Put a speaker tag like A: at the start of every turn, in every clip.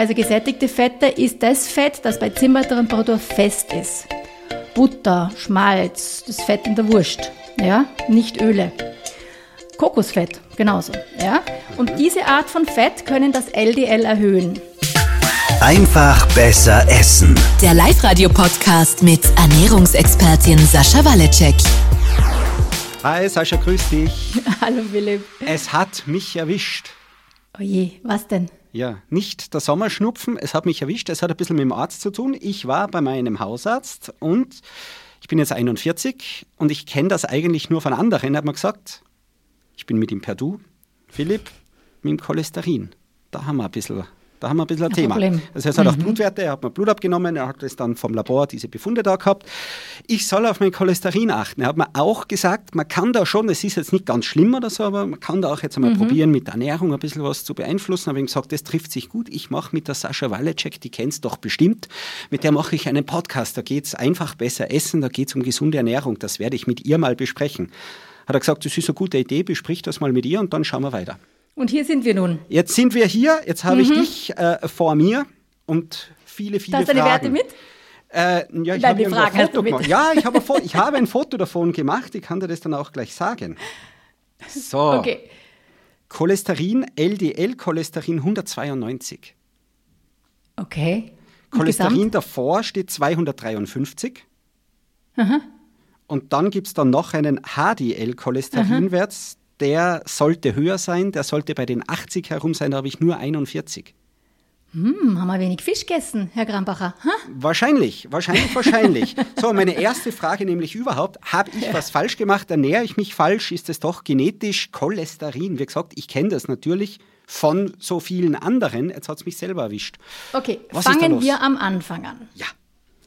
A: Also gesättigte Fette ist das Fett, das bei Zimmertemperatur fest ist. Butter, Schmalz, das Fett in der Wurst, ja, nicht Öle. Kokosfett, genauso, ja. Und diese Art von Fett können das LDL erhöhen.
B: Einfach besser essen.
C: Der Live-Radio-Podcast mit Ernährungsexpertin Sascha Waleczek.
D: Hi Sascha, grüß dich.
A: Hallo Philipp.
D: Es hat mich erwischt.
A: Oje, was denn?
D: Ja, nicht der Sommerschnupfen, es hat mich erwischt. Es hat ein bisschen mit dem Arzt zu tun. Ich war bei meinem Hausarzt und ich bin jetzt 41 und ich kenne das eigentlich nur von anderen. Er hat mir gesagt, ich bin mit ihm per Du, Philipp, mit dem Cholesterin. Da haben wir ein bisschen da haben wir ein bisschen ein, ein Thema. Problem. Das heißt, er hat mhm. auch Blutwerte, er hat mir Blut abgenommen, er hat es dann vom Labor diese Befunde da gehabt. Ich soll auf mein Cholesterin achten. Er hat mir auch gesagt, man kann da schon, es ist jetzt nicht ganz schlimm oder so, aber man kann da auch jetzt einmal mhm. probieren, mit der Ernährung ein bisschen was zu beeinflussen. Aber ich gesagt, das trifft sich gut. Ich mache mit der Sascha Waleczek, die kennst doch bestimmt, mit der mache ich einen Podcast. Da geht es einfach besser essen, da geht es um gesunde Ernährung. Das werde ich mit ihr mal besprechen. Hat er gesagt, das ist eine gute Idee, besprich das mal mit ihr und dann schauen wir weiter.
A: Und hier sind wir nun.
D: Jetzt sind wir hier, jetzt habe mhm. ich dich äh, vor mir und viele, viele Hast Fragen. Hast du deine Werte mit? Äh, ja, ich habe ein Foto gemacht. Ja, ich habe, ich habe ein Foto davon gemacht. Ich kann dir das dann auch gleich sagen. So. Okay. Cholesterin, LDL-Cholesterin 192.
A: Okay.
D: Cholesterin gesamt? davor steht 253. Aha. Und dann gibt es dann noch einen HDL-Cholesterinwert, der sollte höher sein, der sollte bei den 80 herum sein, da habe ich nur 41.
A: Hm, haben wir wenig Fisch gegessen, Herr Grambacher? Ha?
D: Wahrscheinlich, wahrscheinlich, wahrscheinlich. so, meine erste Frage nämlich überhaupt, habe ich was falsch gemacht? Ernähre ich mich falsch? Ist es doch genetisch Cholesterin? Wie gesagt, ich kenne das natürlich von so vielen anderen. Jetzt hat es mich selber erwischt.
A: Okay, was fangen wir am Anfang an.
D: Ja.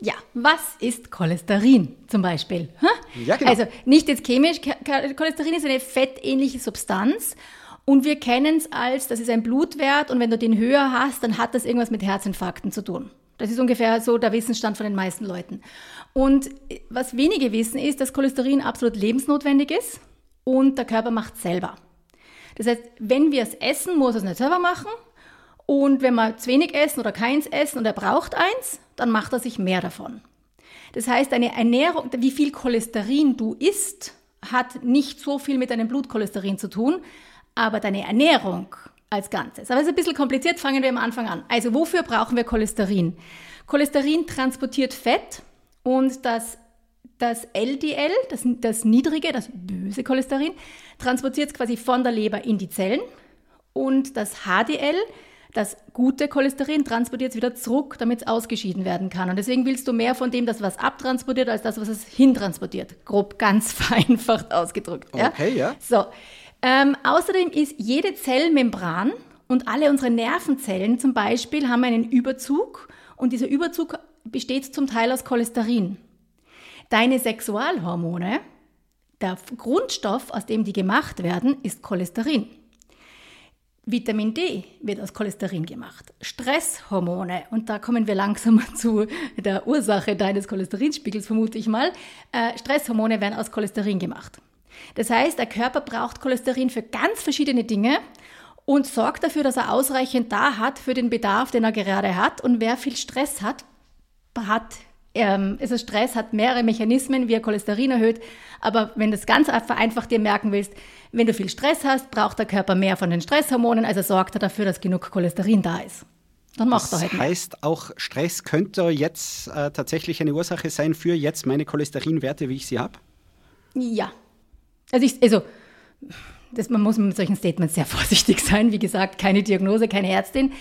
A: Ja, was ist Cholesterin zum Beispiel? Ja, genau. Also nicht jetzt chemisch, Cholesterin ist eine fettähnliche Substanz und wir kennen es als, das ist ein Blutwert und wenn du den höher hast, dann hat das irgendwas mit Herzinfarkten zu tun. Das ist ungefähr so der Wissensstand von den meisten Leuten. Und was wenige wissen ist, dass Cholesterin absolut lebensnotwendig ist und der Körper macht selber. Das heißt, wenn wir es essen, muss es nicht selber machen, und wenn wir zu wenig essen oder keins essen und er braucht eins, dann macht er sich mehr davon. Das heißt, deine Ernährung, wie viel Cholesterin du isst, hat nicht so viel mit deinem Blutcholesterin zu tun, aber deine Ernährung als Ganzes. Aber es ist ein bisschen kompliziert, fangen wir am Anfang an. Also wofür brauchen wir Cholesterin? Cholesterin transportiert Fett und das, das LDL, das, das niedrige, das böse Cholesterin, transportiert es quasi von der Leber in die Zellen und das HDL das gute Cholesterin transportiert es wieder zurück, damit es ausgeschieden werden kann. Und deswegen willst du mehr von dem, das was abtransportiert, als das, was es hintransportiert. Grob ganz vereinfacht ausgedrückt. Ja?
D: Okay, ja.
A: So. Ähm, außerdem ist jede Zellmembran und alle unsere Nervenzellen zum Beispiel haben einen Überzug und dieser Überzug besteht zum Teil aus Cholesterin. Deine Sexualhormone, der Grundstoff, aus dem die gemacht werden, ist Cholesterin. Vitamin D wird aus Cholesterin gemacht. Stresshormone, und da kommen wir langsam zu der Ursache deines Cholesterinspiegels, vermute ich mal. Äh, Stresshormone werden aus Cholesterin gemacht. Das heißt, der Körper braucht Cholesterin für ganz verschiedene Dinge und sorgt dafür, dass er ausreichend da hat für den Bedarf, den er gerade hat. Und wer viel Stress hat, hat ähm, also Stress hat mehrere Mechanismen, wie er Cholesterin erhöht. Aber wenn du das ganz vereinfacht dir merken willst, wenn du viel Stress hast, braucht der Körper mehr von den Stresshormonen, also sorgt er dafür, dass genug Cholesterin da ist.
D: Dann macht das er halt. Das heißt, auch Stress könnte jetzt äh, tatsächlich eine Ursache sein für jetzt meine Cholesterinwerte, wie ich sie habe?
A: Ja. Also, ich, also das, man muss mit solchen Statements sehr vorsichtig sein. Wie gesagt, keine Diagnose, keine Ärztin.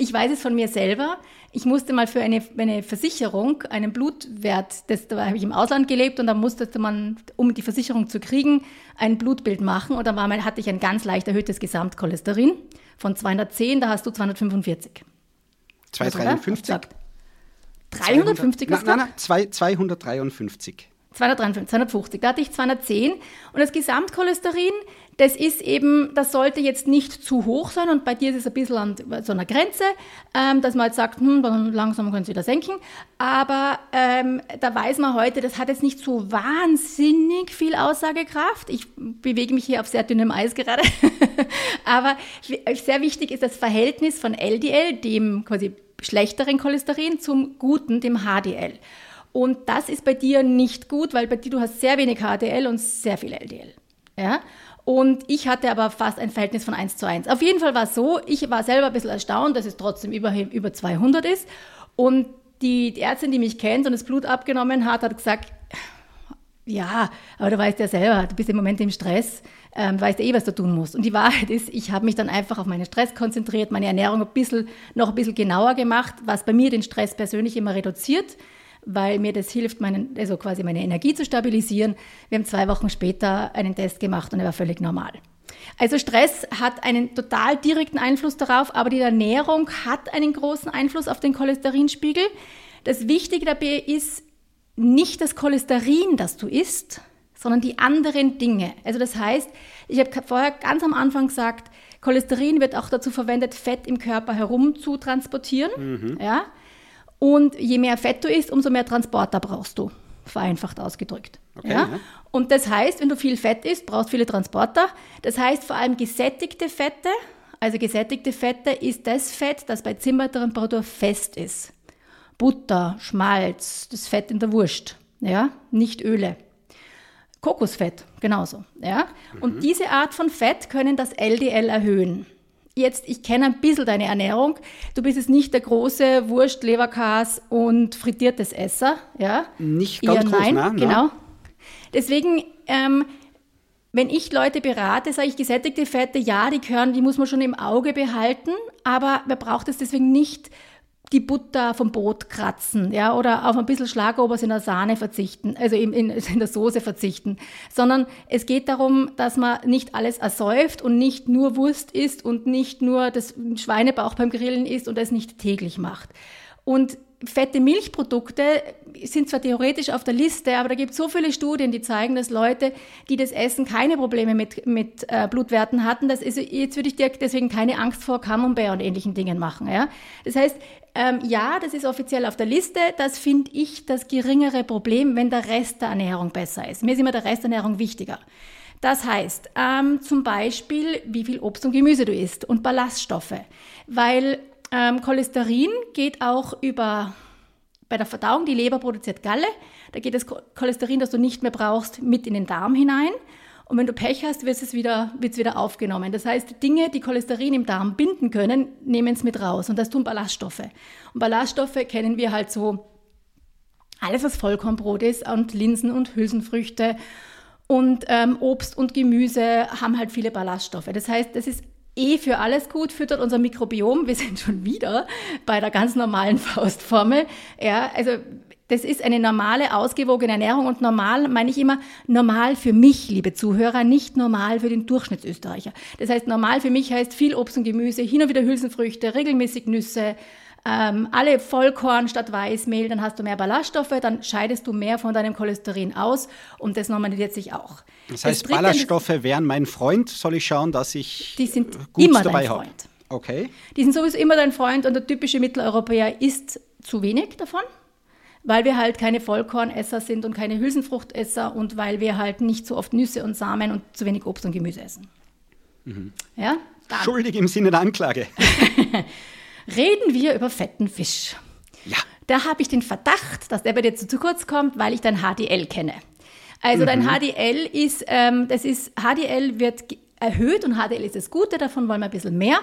A: Ich weiß es von mir selber. Ich musste mal für eine, eine Versicherung einen Blutwert, das, da habe ich im Ausland gelebt und da musste man, um die Versicherung zu kriegen, ein Blutbild machen und da war mein, hatte ich ein ganz leicht erhöhtes Gesamtcholesterin von 210, da hast du 245.
D: 253?
A: 350
D: nein, nein, nein, 253.
A: 253, 250, da hatte ich 210. Und das Gesamtcholesterin, das ist eben, das sollte jetzt nicht zu hoch sein und bei dir ist es ein bisschen an so einer Grenze, ähm, dass man jetzt sagt, hm, langsam können Sie wieder senken. Aber ähm, da weiß man heute, das hat jetzt nicht so wahnsinnig viel Aussagekraft. Ich bewege mich hier auf sehr dünnem Eis gerade. Aber sehr wichtig ist das Verhältnis von LDL, dem quasi schlechteren Cholesterin, zum guten, dem HDL. Und das ist bei dir nicht gut, weil bei dir du hast sehr wenig HDL und sehr viel LDL. Ja? Und ich hatte aber fast ein Verhältnis von 1 zu 1. Auf jeden Fall war es so, ich war selber ein bisschen erstaunt, dass es trotzdem über, über 200 ist. Und die, die Ärztin, die mich kennt und das Blut abgenommen hat, hat gesagt, ja, aber du weißt ja selber, du bist im Moment im Stress, ähm, weißt ja eh, was du tun musst. Und die Wahrheit ist, ich habe mich dann einfach auf meinen Stress konzentriert, meine Ernährung ein bisschen, noch ein bisschen genauer gemacht, was bei mir den Stress persönlich immer reduziert weil mir das hilft, meinen, also quasi meine Energie zu stabilisieren. Wir haben zwei Wochen später einen Test gemacht und er war völlig normal. Also Stress hat einen total direkten Einfluss darauf, aber die Ernährung hat einen großen Einfluss auf den Cholesterinspiegel. Das Wichtige dabei ist nicht das Cholesterin, das du isst, sondern die anderen Dinge. Also das heißt, ich habe vorher ganz am Anfang gesagt, Cholesterin wird auch dazu verwendet, Fett im Körper herum zu transportieren. Mhm. Ja? Und je mehr Fett du isst, umso mehr Transporter brauchst du, vereinfacht ausgedrückt. Okay, ja? ja? Und das heißt, wenn du viel Fett isst, brauchst du viele Transporter. Das heißt vor allem gesättigte Fette. Also gesättigte Fette ist das Fett, das bei Zimmertemperatur fest ist. Butter, Schmalz, das Fett in der Wurst, ja, nicht Öle. Kokosfett, genauso, ja. Mhm. Und diese Art von Fett können das LDL erhöhen jetzt, ich kenne ein bisschen deine Ernährung. Du bist jetzt nicht der große Wurst, Leberkas und frittiertes Esser, ja?
D: Nicht ganz Eher groß, nein,
A: nein, genau. Deswegen, ähm, wenn ich Leute berate, sage ich gesättigte Fette, ja, die gehören, die muss man schon im Auge behalten, aber man braucht es deswegen nicht die Butter vom Brot kratzen, ja, oder auf ein bisschen Schlagobers in der Sahne verzichten, also in, in, in, der Soße verzichten, sondern es geht darum, dass man nicht alles ersäuft und nicht nur Wurst isst und nicht nur das Schweinebauch beim Grillen isst und es nicht täglich macht. Und fette Milchprodukte sind zwar theoretisch auf der Liste, aber da gibt es so viele Studien, die zeigen, dass Leute, die das essen, keine Probleme mit, mit äh, Blutwerten hatten. Das ist, jetzt würde ich dir deswegen keine Angst vor Camembert und ähnlichen Dingen machen. Ja? Das heißt, ähm, ja, das ist offiziell auf der Liste. Das finde ich das geringere Problem, wenn der Rest der Ernährung besser ist. Mir ist immer der Rest der Ernährung wichtiger. Das heißt, ähm, zum Beispiel, wie viel Obst und Gemüse du isst und Ballaststoffe. Weil ähm, Cholesterin geht auch über bei der Verdauung, die Leber produziert Galle, da geht das Cholesterin, das du nicht mehr brauchst, mit in den Darm hinein. Und wenn du Pech hast, wird es wieder, wird's wieder aufgenommen. Das heißt, Dinge, die Cholesterin im Darm binden können, nehmen es mit raus. Und das tun Ballaststoffe. Und Ballaststoffe kennen wir halt so alles, was Vollkornbrot ist und Linsen und Hülsenfrüchte und ähm, Obst und Gemüse haben halt viele Ballaststoffe. Das heißt, das ist eh für alles gut, füttert unser Mikrobiom. Wir sind schon wieder bei der ganz normalen Faustformel. Ja, also das ist eine normale, ausgewogene Ernährung und normal meine ich immer normal für mich, liebe Zuhörer, nicht normal für den Durchschnittsösterreicher. Das heißt, normal für mich heißt viel Obst und Gemüse, hin und wieder Hülsenfrüchte, regelmäßig Nüsse, ähm, alle Vollkorn statt Weißmehl, dann hast du mehr Ballaststoffe, dann scheidest du mehr von deinem Cholesterin aus und das normalisiert sich auch.
D: Das heißt, Ballaststoffe wären mein Freund, soll ich schauen, dass ich
A: die sind gut immer dabei dein Freund.
D: Habe. Okay.
A: Die sind sowieso immer dein Freund und der typische Mitteleuropäer isst zu wenig davon weil wir halt keine Vollkornesser sind und keine Hülsenfruchtesser und weil wir halt nicht so oft Nüsse und Samen und zu wenig Obst und Gemüse essen.
D: Mhm. Ja? Dann. Schuldig im Sinne der Anklage.
A: Reden wir über fetten Fisch.
D: Ja.
A: Da habe ich den Verdacht, dass der bei dir zu, zu kurz kommt, weil ich dein HDL kenne. Also mhm. dein HDL ist, ähm, das ist, HDL wird erhöht und HDL ist das Gute, davon wollen wir ein bisschen mehr,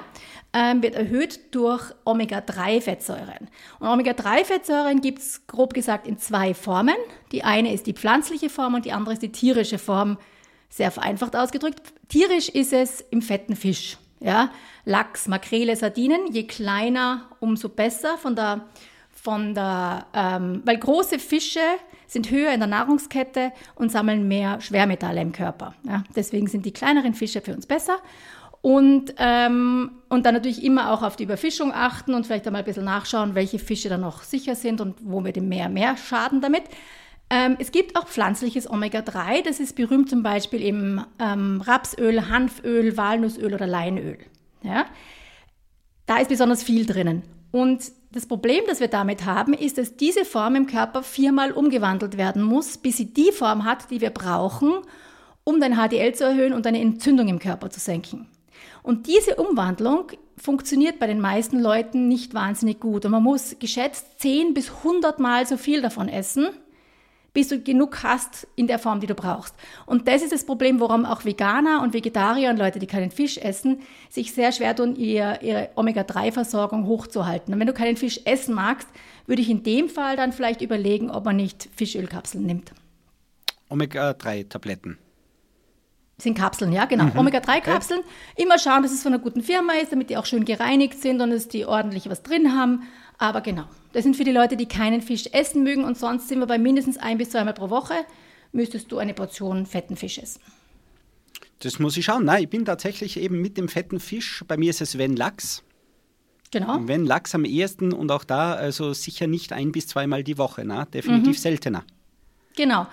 A: ähm, wird erhöht durch Omega-3-Fettsäuren. Und Omega-3-Fettsäuren gibt es grob gesagt in zwei Formen. Die eine ist die pflanzliche Form und die andere ist die tierische Form, sehr vereinfacht ausgedrückt. Tierisch ist es im fetten Fisch. Ja? Lachs, Makrele, Sardinen, je kleiner, umso besser von der von der, ähm, weil große Fische sind höher in der Nahrungskette und sammeln mehr Schwermetalle im Körper. Ja, deswegen sind die kleineren Fische für uns besser. Und, ähm, und dann natürlich immer auch auf die Überfischung achten und vielleicht einmal ein bisschen nachschauen, welche Fische dann noch sicher sind und wo wir dem mehr, mehr schaden damit. Ähm, es gibt auch pflanzliches Omega-3, das ist berühmt zum Beispiel im ähm, Rapsöl, Hanföl, Walnussöl oder Leinöl. Ja? Da ist besonders viel drinnen. Und das Problem, das wir damit haben, ist, dass diese Form im Körper viermal umgewandelt werden muss, bis sie die Form hat, die wir brauchen, um dein HDL zu erhöhen und deine Entzündung im Körper zu senken. Und diese Umwandlung funktioniert bei den meisten Leuten nicht wahnsinnig gut. Und man muss geschätzt 10 bis 100 Mal so viel davon essen, bis du genug hast in der Form, die du brauchst. Und das ist das Problem, warum auch Veganer und Vegetarier und Leute, die keinen Fisch essen, sich sehr schwer tun, ihr, ihre Omega-3-Versorgung hochzuhalten. Und wenn du keinen Fisch essen magst, würde ich in dem Fall dann vielleicht überlegen, ob man nicht Fischölkapseln nimmt.
D: Omega-3-Tabletten.
A: Sind Kapseln, ja, genau. Mhm. Omega-3-Kapseln. Immer schauen, dass es von einer guten Firma ist, damit die auch schön gereinigt sind und dass die ordentlich was drin haben. Aber genau, das sind für die Leute, die keinen Fisch essen mögen und sonst sind wir bei mindestens ein bis zweimal pro Woche, müsstest du eine Portion fetten Fisch essen.
D: Das muss ich schauen. Nein, ich bin tatsächlich eben mit dem fetten Fisch. Bei mir ist es wenn Lachs.
A: Genau.
D: Wenn Lachs am ehesten und auch da also sicher nicht ein bis zweimal die Woche, na? definitiv mhm. seltener.
A: Genau.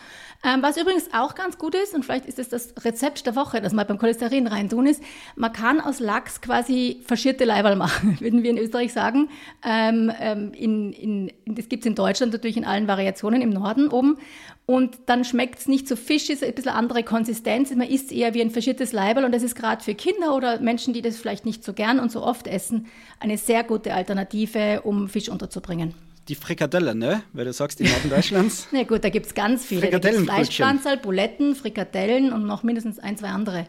A: Ähm, was übrigens auch ganz gut ist, und vielleicht ist es das Rezept der Woche, das mal beim Cholesterin reintun ist, man kann aus Lachs quasi verschierte Leiberl machen, würden wir in Österreich sagen. Ähm, ähm, in, in, das gibt es in Deutschland natürlich in allen Variationen im Norden oben. Und dann schmeckt es nicht so fischig, ein bisschen andere Konsistenz. Man isst eher wie ein verschiertes Leiberl und das ist gerade für Kinder oder Menschen, die das vielleicht nicht so gern und so oft essen, eine sehr gute Alternative, um Fisch unterzubringen
D: die Frikadelle, ne? Weil du sagst, im Norden Deutschlands.
A: Na gut, da gibt es ganz viele.
D: Frikadellen
A: Fleischpflanzerl, Buletten, Frikadellen und noch mindestens ein, zwei andere.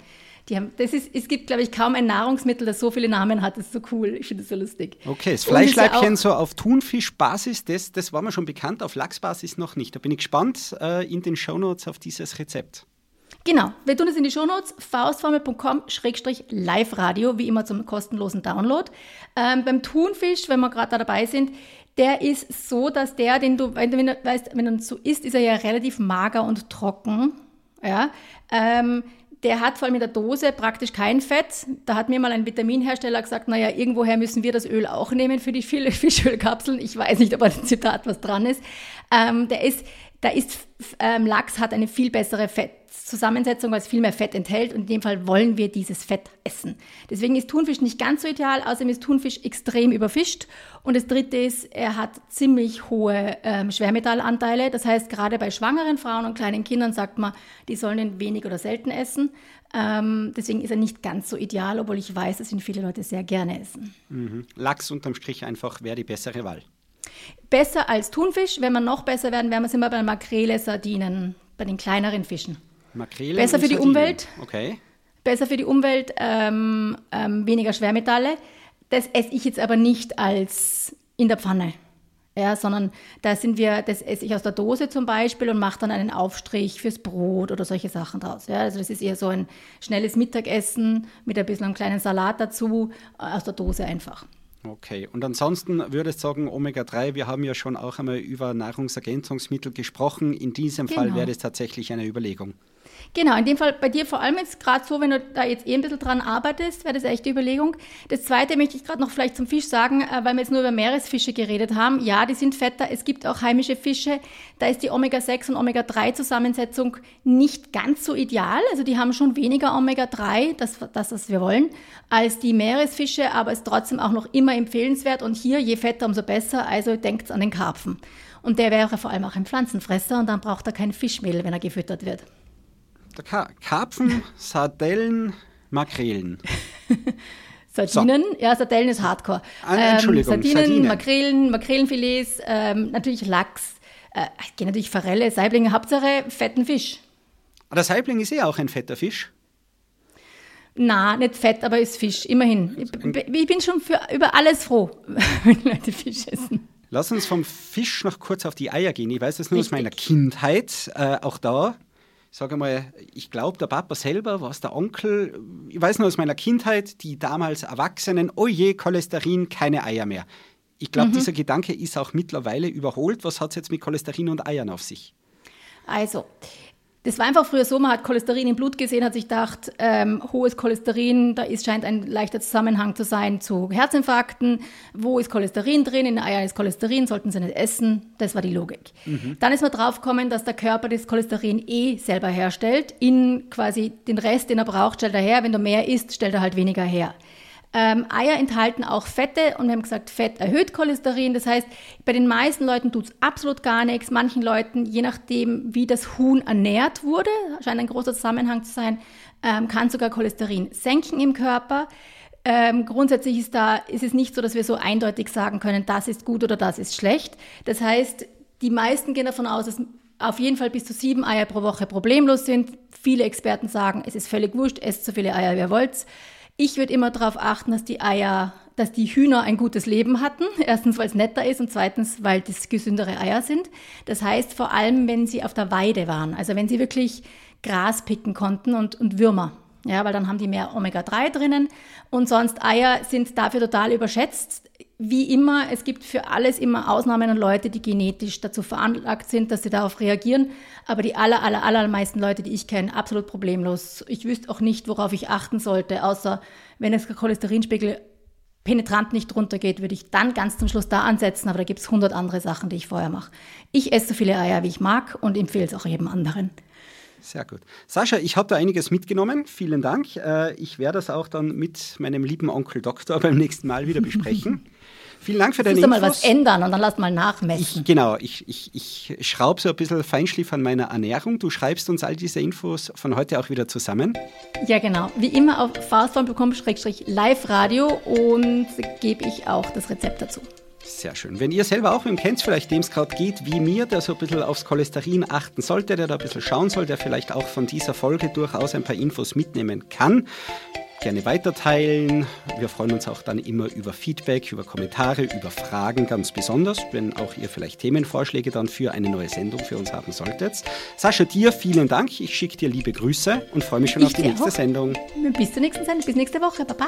A: Die haben, das ist, es gibt, glaube ich, kaum ein Nahrungsmittel, das so viele Namen hat. Das ist so cool. Ich finde das so lustig.
D: Okay, das Fleischleibchen ja so auf Thunfischbasis, das, das war mir schon bekannt, auf Lachsbasis noch nicht. Da bin ich gespannt äh, in den Shownotes auf dieses Rezept.
A: Genau, wir tun es in die Shownotes, faustformel.com-live-radio, wie immer zum kostenlosen Download. Ähm, beim Thunfisch, wenn wir gerade da dabei sind, der ist so, dass der, den du, wenn du weißt, wenn er so isst, ist er ja relativ mager und trocken. Ja, ähm, der hat vor allem in der Dose praktisch kein Fett. Da hat mir mal ein Vitaminhersteller gesagt, naja, irgendwoher müssen wir das Öl auch nehmen für die viele Fischölkapseln. Ich weiß nicht, ob an dem Zitat was dran ist. Ähm, der ist, da ist, ähm, Lachs hat eine viel bessere Fett, Zusammensetzung, weil es viel mehr Fett enthält und in dem Fall wollen wir dieses Fett essen. Deswegen ist Thunfisch nicht ganz so ideal, außerdem ist Thunfisch extrem überfischt und das dritte ist, er hat ziemlich hohe ähm, Schwermetallanteile. Das heißt, gerade bei schwangeren Frauen und kleinen Kindern sagt man, die sollen ihn wenig oder selten essen. Ähm, deswegen ist er nicht ganz so ideal, obwohl ich weiß, dass ihn viele Leute sehr gerne essen.
D: Mhm. Lachs unterm Strich einfach wäre die bessere Wahl.
A: Besser als Thunfisch. Wenn wir noch besser werden, wären wir immer bei Makrele, Sardinen, bei den kleineren Fischen.
D: Makrele
A: Besser für die
D: Sardinen.
A: Umwelt.
D: Okay.
A: Besser für die Umwelt, ähm, ähm, weniger Schwermetalle. Das esse ich jetzt aber nicht als in der Pfanne. Ja, sondern da sind wir, das esse ich aus der Dose zum Beispiel und mache dann einen Aufstrich fürs Brot oder solche Sachen draus. Ja, also das ist eher so ein schnelles Mittagessen mit ein bisschen einem kleinen Salat dazu, äh, aus der Dose einfach.
D: Okay, und ansonsten würdest du sagen, Omega-3, wir haben ja schon auch einmal über Nahrungsergänzungsmittel gesprochen. In diesem genau. Fall wäre das tatsächlich eine Überlegung.
A: Genau, in dem Fall bei dir vor allem jetzt gerade so, wenn du da jetzt eh ein bisschen dran arbeitest, wäre das echt die Überlegung. Das zweite möchte ich gerade noch vielleicht zum Fisch sagen, äh, weil wir jetzt nur über Meeresfische geredet haben. Ja, die sind fetter. Es gibt auch heimische Fische. Da ist die Omega-6 und Omega-3-Zusammensetzung nicht ganz so ideal. Also die haben schon weniger Omega-3, das, das, was wir wollen, als die Meeresfische, aber ist trotzdem auch noch immer empfehlenswert. Und hier, je fetter, umso besser. Also denkt an den Karpfen. Und der wäre vor allem auch ein Pflanzenfresser und dann braucht er kein Fischmehl, wenn er gefüttert wird.
D: Ka Karpfen, Sardellen, Makrelen.
A: Sardinen, so. ja, Sardellen ist Hardcore.
D: Ah, Entschuldigung,
A: ähm, Sardinen, Sardine. Makrelen, Makrelenfilets, ähm, natürlich Lachs, äh, natürlich Forelle, Saiblinge, Hauptsache fetten Fisch.
D: Aber der Saibling ist eh auch ein fetter Fisch.
A: Na, nicht fett, aber ist Fisch, immerhin. Ich, ich bin schon für, über alles froh, wenn Leute Fisch essen.
D: Lass uns vom Fisch noch kurz auf die Eier gehen. Ich weiß das nur Richtig. aus meiner Kindheit. Äh, auch da sage mal, ich glaube, der Papa selber, was der Onkel, ich weiß nur aus meiner Kindheit, die damals Erwachsenen, oh je, Cholesterin, keine Eier mehr. Ich glaube, mhm. dieser Gedanke ist auch mittlerweile überholt. Was hat es jetzt mit Cholesterin und Eiern auf sich?
A: Also, Das war einfach früher so, man hat Cholesterin im Blut gesehen, hat sich gedacht, ähm, hohes Cholesterin, da ist, scheint ein leichter Zusammenhang zu sein zu Herzinfarkten. Wo ist Cholesterin drin? In den Eiern ist Cholesterin, sollten sie nicht essen. Das war die Logik. Mhm. Dann ist man draufgekommen, dass der Körper das Cholesterin eh selber herstellt. In quasi den Rest, den er braucht, stellt er her. Wenn du mehr isst, stellt er halt weniger her. Ähm, Eier enthalten auch Fette und wir haben gesagt, Fett erhöht Cholesterin. Das heißt, bei den meisten Leuten tut es absolut gar nichts. Manchen Leuten, je nachdem, wie das Huhn ernährt wurde, scheint ein großer Zusammenhang zu sein, ähm, kann sogar Cholesterin senken im Körper. Ähm, grundsätzlich ist, da, ist es nicht so, dass wir so eindeutig sagen können, das ist gut oder das ist schlecht. Das heißt, die meisten gehen davon aus, dass auf jeden Fall bis zu sieben Eier pro Woche problemlos sind. Viele Experten sagen, es ist völlig wurscht, esst so viele Eier, wie ihr wollt. Ich würde immer darauf achten, dass die Eier, dass die Hühner ein gutes Leben hatten. Erstens, weil es netter ist und zweitens, weil das gesündere Eier sind. Das heißt, vor allem, wenn sie auf der Weide waren, also wenn sie wirklich Gras picken konnten und, und Würmer. Ja, weil dann haben die mehr Omega-3 drinnen. Und sonst Eier sind dafür total überschätzt. Wie immer, es gibt für alles immer Ausnahmen und Leute, die genetisch dazu veranlagt sind, dass sie darauf reagieren. Aber die aller, aller, allermeisten Leute, die ich kenne, absolut problemlos. Ich wüsste auch nicht, worauf ich achten sollte, außer wenn es der Cholesterinspiegel penetrant nicht runtergeht, würde ich dann ganz zum Schluss da ansetzen. Aber da gibt es hundert andere Sachen, die ich vorher mache. Ich esse so viele Eier, wie ich mag und empfehle es auch jedem anderen.
D: Sehr gut. Sascha, ich habe da einiges mitgenommen. Vielen Dank. Äh, ich werde das auch dann mit meinem lieben Onkel Doktor beim nächsten Mal wieder besprechen. Vielen Dank für deine
A: Infos. Du mal was ändern und dann lass mal nachmessen.
D: Ich, genau, ich, ich, ich schraube so ein bisschen Feinschliff an meiner Ernährung. Du schreibst uns all diese Infos von heute auch wieder zusammen.
A: Ja, genau. Wie immer auf fastform.com-live-radio und gebe ich auch das Rezept dazu.
D: Sehr schön. Wenn ihr selber auch dem kennt, vielleicht dem es gerade geht wie mir, der so ein bisschen aufs Cholesterin achten sollte, der da ein bisschen schauen soll, der vielleicht auch von dieser Folge durchaus ein paar Infos mitnehmen kann, gerne weiterteilen. Wir freuen uns auch dann immer über Feedback, über Kommentare, über Fragen ganz besonders, wenn auch ihr vielleicht Themenvorschläge dann für eine neue Sendung für uns haben solltet. Sascha, dir vielen Dank. Ich schicke dir liebe Grüße und freue mich schon ich auf die nächste auch. Sendung.
A: Bis zur nächsten Sendung, bis nächste Woche. Baba.